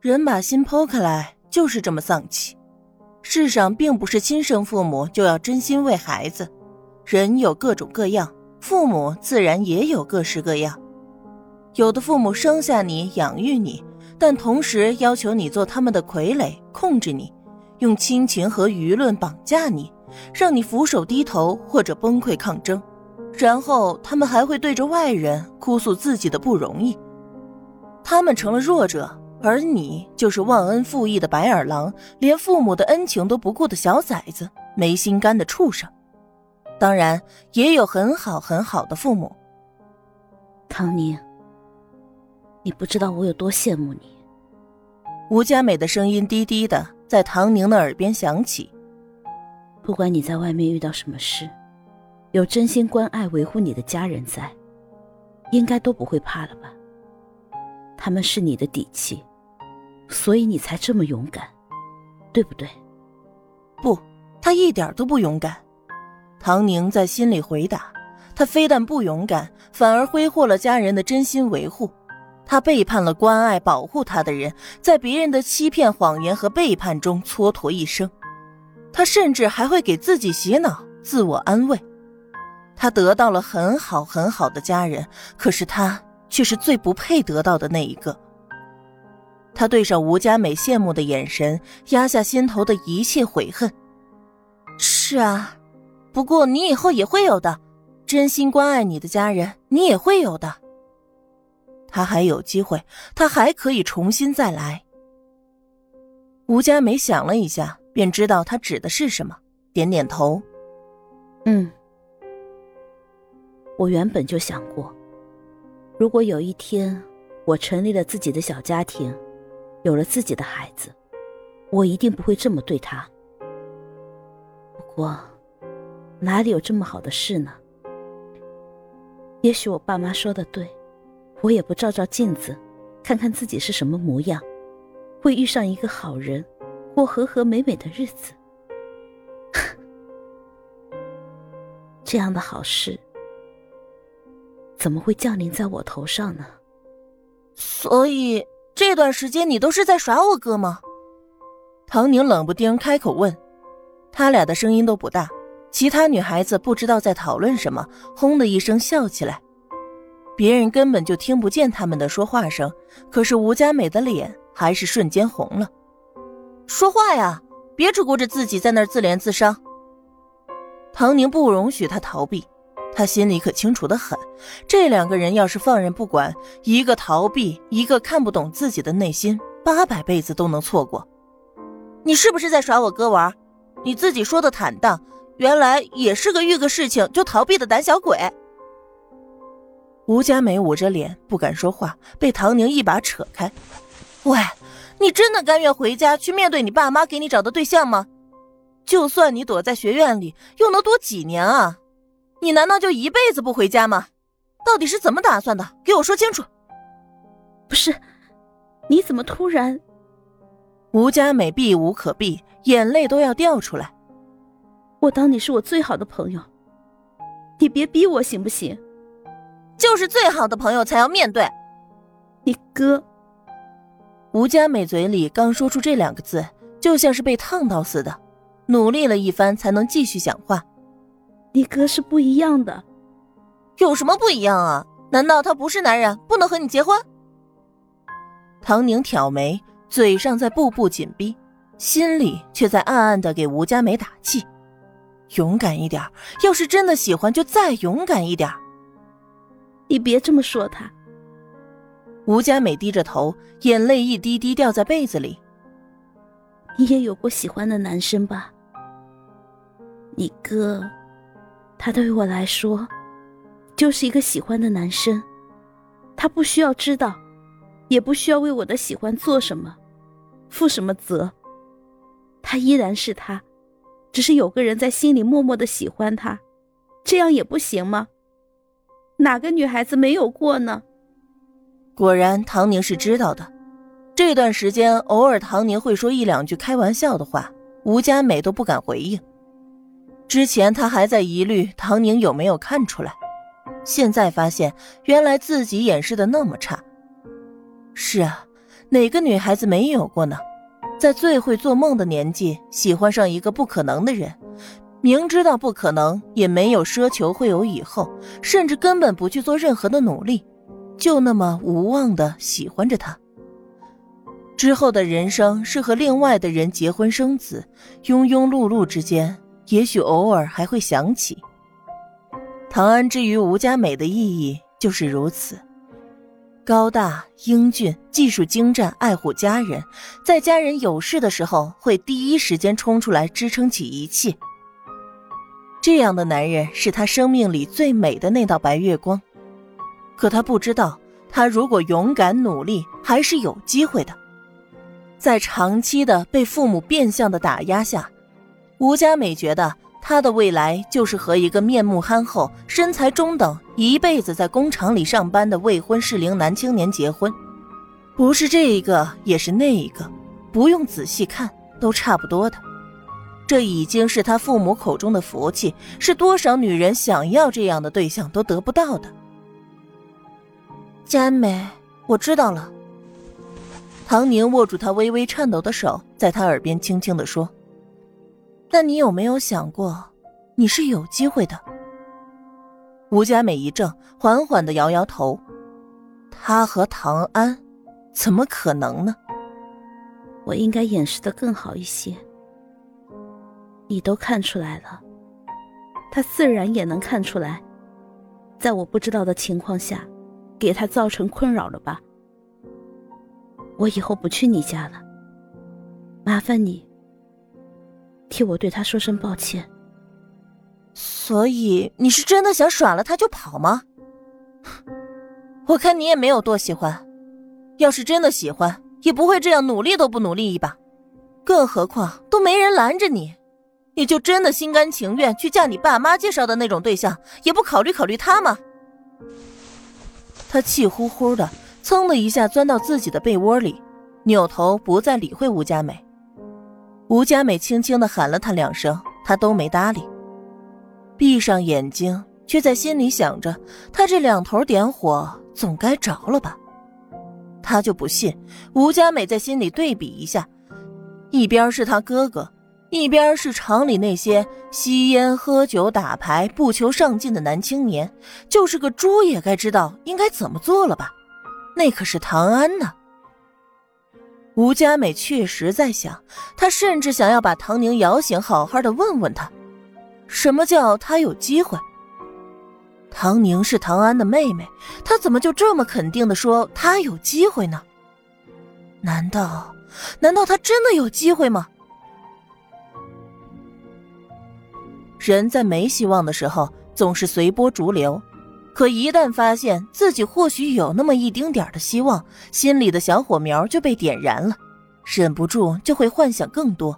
人把心剖开来就是这么丧气。世上并不是亲生父母就要真心为孩子，人有各种各样，父母自然也有各式各样。有的父母生下你，养育你，但同时要求你做他们的傀儡，控制你，用亲情和舆论绑架你，让你俯首低头或者崩溃抗争，然后他们还会对着外人哭诉自己的不容易。他们成了弱者。而你就是忘恩负义的白眼狼，连父母的恩情都不顾的小崽子，没心肝的畜生。当然，也有很好很好的父母。唐宁，你不知道我有多羡慕你。吴佳美的声音低低的在唐宁的耳边响起。不管你在外面遇到什么事，有真心关爱维护你的家人在，应该都不会怕了吧？他们是你的底气。所以你才这么勇敢，对不对？不，他一点都不勇敢。唐宁在心里回答：“他非但不勇敢，反而挥霍了家人的真心维护。他背叛了关爱保护他的人，在别人的欺骗、谎言和背叛中蹉跎一生。他甚至还会给自己洗脑、自我安慰。他得到了很好很好的家人，可是他却是最不配得到的那一个。”他对上吴佳美羡慕的眼神，压下心头的一切悔恨。是啊，不过你以后也会有的，真心关爱你的家人，你也会有的。他还有机会，他还可以重新再来。吴佳美想了一下，便知道他指的是什么，点点头。嗯，我原本就想过，如果有一天我成立了自己的小家庭。有了自己的孩子，我一定不会这么对他。不过，哪里有这么好的事呢？也许我爸妈说的对，我也不照照镜子，看看自己是什么模样，会遇上一个好人，过和和美美的日子。这样的好事，怎么会降临在我头上呢？所以。这段时间你都是在耍我哥吗？唐宁冷不丁开口问。他俩的声音都不大，其他女孩子不知道在讨论什么，轰的一声笑起来。别人根本就听不见他们的说话声，可是吴佳美的脸还是瞬间红了。说话呀，别只顾着自己在那儿自怜自伤。唐宁不容许他逃避。他心里可清楚的很，这两个人要是放任不管，一个逃避，一个看不懂自己的内心，八百辈子都能错过。你是不是在耍我哥玩？你自己说的坦荡，原来也是个遇个事情就逃避的胆小鬼。吴佳美捂着脸不敢说话，被唐宁一把扯开。喂，你真的甘愿回家去面对你爸妈给你找的对象吗？就算你躲在学院里，又能躲几年啊？你难道就一辈子不回家吗？到底是怎么打算的？给我说清楚！不是，你怎么突然？吴佳美避无可避，眼泪都要掉出来。我当你是我最好的朋友，你别逼我行不行？就是最好的朋友才要面对。你哥。吴佳美嘴里刚说出这两个字，就像是被烫到似的，努力了一番才能继续讲话。你哥是不一样的，有什么不一样啊？难道他不是男人，不能和你结婚？唐宁挑眉，嘴上在步步紧逼，心里却在暗暗的给吴佳美打气：勇敢一点，要是真的喜欢，就再勇敢一点。你别这么说他。吴佳美低着头，眼泪一滴滴掉在被子里。你也有过喜欢的男生吧？你哥。他对我来说，就是一个喜欢的男生，他不需要知道，也不需要为我的喜欢做什么，负什么责。他依然是他，只是有个人在心里默默的喜欢他，这样也不行吗？哪个女孩子没有过呢？果然，唐宁是知道的。这段时间，偶尔唐宁会说一两句开玩笑的话，吴佳美都不敢回应。之前他还在疑虑唐宁有没有看出来，现在发现原来自己掩饰的那么差。是啊，哪个女孩子没有过呢？在最会做梦的年纪，喜欢上一个不可能的人，明知道不可能，也没有奢求会有以后，甚至根本不去做任何的努力，就那么无望的喜欢着他。之后的人生是和另外的人结婚生子，庸庸碌碌之间，也许偶尔还会想起。唐安之于吴佳美的意义就是如此。高大英俊，技术精湛，爱护家人，在家人有事的时候会第一时间冲出来支撑起一切。这样的男人是他生命里最美的那道白月光。可他不知道，他如果勇敢努力，还是有机会的。在长期的被父母变相的打压下，吴佳美觉得。他的未来就是和一个面目憨厚、身材中等、一辈子在工厂里上班的未婚适龄男青年结婚，不是这一个也是那一个，不用仔细看都差不多的。这已经是他父母口中的福气，是多少女人想要这样的对象都得不到的。佳美，我知道了。唐宁握住他微微颤抖的手，在他耳边轻轻的说。但你有没有想过，你是有机会的？吴佳美一怔，缓缓的摇摇头。他和唐安，怎么可能呢？我应该掩饰的更好一些。你都看出来了，他自然也能看出来，在我不知道的情况下，给他造成困扰了吧？我以后不去你家了，麻烦你。替我对他说声抱歉。所以你是真的想耍了他就跑吗？我看你也没有多喜欢。要是真的喜欢，也不会这样努力都不努力一把。更何况都没人拦着你，你就真的心甘情愿去嫁你爸妈介绍的那种对象，也不考虑考虑他吗？他气呼呼的，噌的一下钻到自己的被窝里，扭头不再理会吴佳美。吴佳美轻轻的喊了他两声，他都没搭理，闭上眼睛，却在心里想着：他这两头点火，总该着了吧？他就不信。吴佳美在心里对比一下，一边是他哥哥，一边是厂里那些吸烟、喝酒、打牌、不求上进的男青年，就是个猪也该知道应该怎么做了吧？那可是唐安呢。吴佳美确实在想，她甚至想要把唐宁摇醒，好好的问问他，什么叫他有机会。唐宁是唐安的妹妹，她怎么就这么肯定的说她有机会呢？难道，难道她真的有机会吗？人在没希望的时候，总是随波逐流。可一旦发现自己或许有那么一丁点的希望，心里的小火苗就被点燃了，忍不住就会幻想更多。